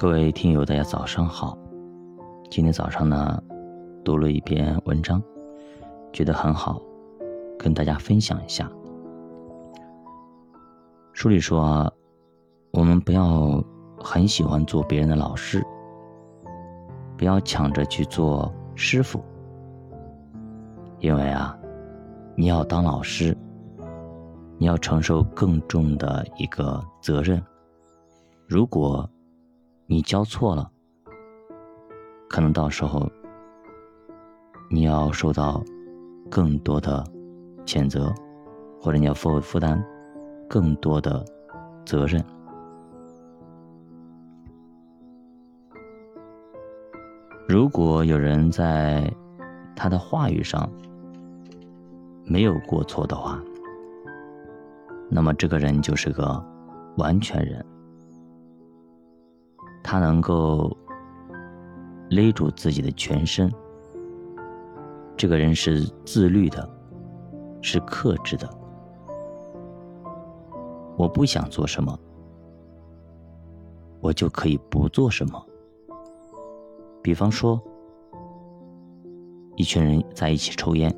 各位听友，大家早上好。今天早上呢，读了一篇文章，觉得很好，跟大家分享一下。书里说，我们不要很喜欢做别人的老师，不要抢着去做师傅，因为啊，你要当老师，你要承受更重的一个责任。如果你教错了，可能到时候你要受到更多的谴责，或者你要负负担更多的责任。如果有人在他的话语上没有过错的话，那么这个人就是个完全人。他能够勒住自己的全身。这个人是自律的，是克制的。我不想做什么，我就可以不做什么。比方说，一群人在一起抽烟，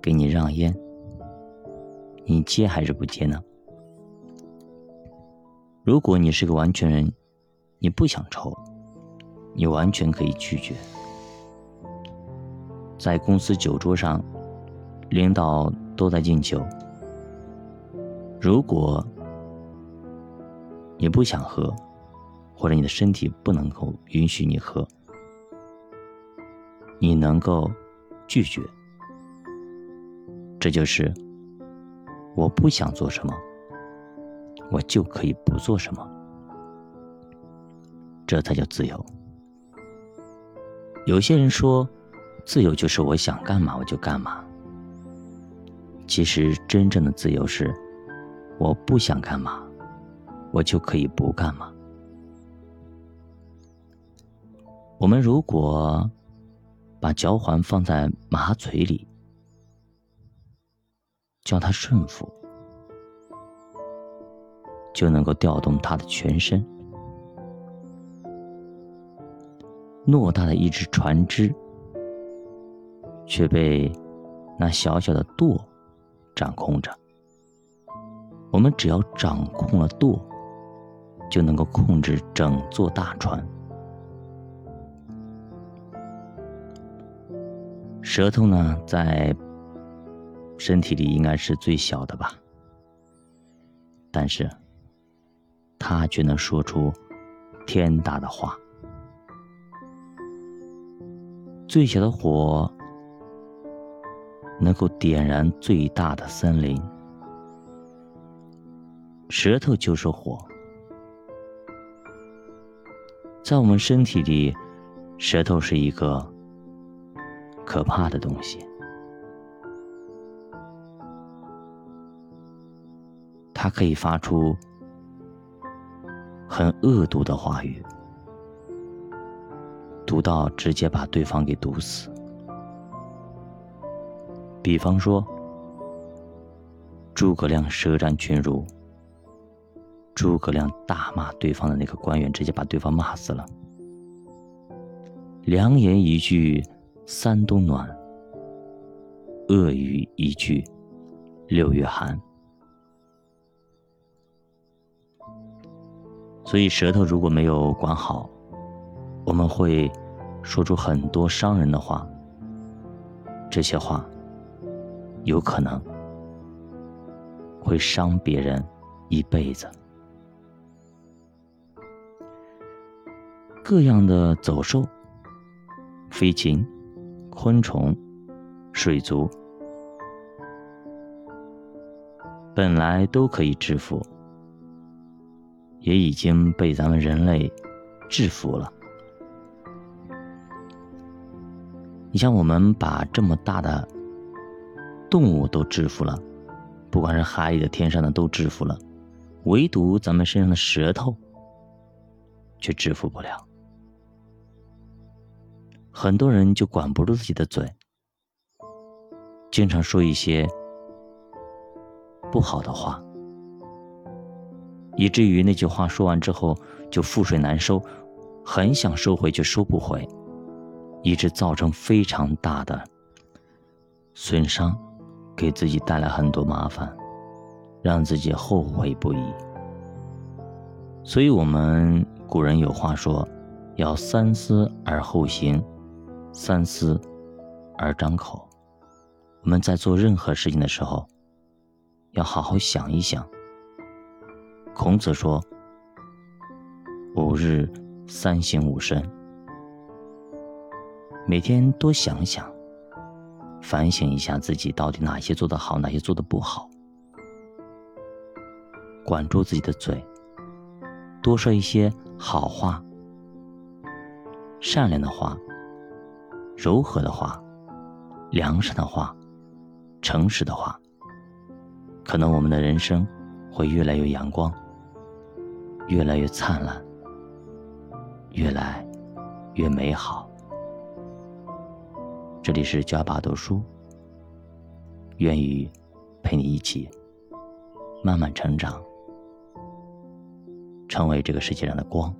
给你让烟，你接还是不接呢？如果你是个完全人。你不想抽，你完全可以拒绝。在公司酒桌上，领导都在敬酒。如果你不想喝，或者你的身体不能够允许你喝，你能够拒绝。这就是我不想做什么，我就可以不做什么。这才叫自由。有些人说，自由就是我想干嘛我就干嘛。其实真正的自由是，我不想干嘛，我就可以不干嘛。我们如果把脚环放在马嘴里，叫它顺服，就能够调动它的全身。偌大的一只船只，却被那小小的舵掌控着。我们只要掌控了舵，就能够控制整座大船。舌头呢，在身体里应该是最小的吧，但是它却能说出天大的话。最小的火能够点燃最大的森林，舌头就是火。在我们身体里，舌头是一个可怕的东西，它可以发出很恶毒的话语。毒到直接把对方给毒死。比方说，诸葛亮舌战群儒，诸葛亮大骂对方的那个官员，直接把对方骂死了。良言一句三冬暖，恶语一句六月寒。所以舌头如果没有管好，我们会说出很多伤人的话，这些话有可能会伤别人一辈子。各样的走兽、飞禽、昆虫、水族，本来都可以制服，也已经被咱们人类制服了。你像我们把这么大的动物都制服了，不管是海里的、天上的都制服了，唯独咱们身上的舌头却制服不了。很多人就管不住自己的嘴，经常说一些不好的话，以至于那句话说完之后就覆水难收，很想收回却收不回，以致造成非常大的损伤，给自己带来很多麻烦，让自己后悔不已。所以，我们古人有话说：“要三思而后行，三思而张口。”我们在做任何事情的时候，要好好想一想。孔子说：“五日三省吾身。”每天多想想，反省一下自己到底哪些做得好，哪些做得不好，管住自己的嘴。多说一些好话、善良的话、柔和的话、良善的话、诚实的话，可能我们的人生会越来越阳光，越来越灿烂，越来越美好。这里是加巴读书，愿意陪你一起慢慢成长，成为这个世界上的光，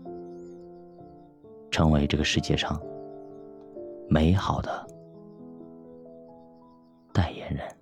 成为这个世界上美好的代言人。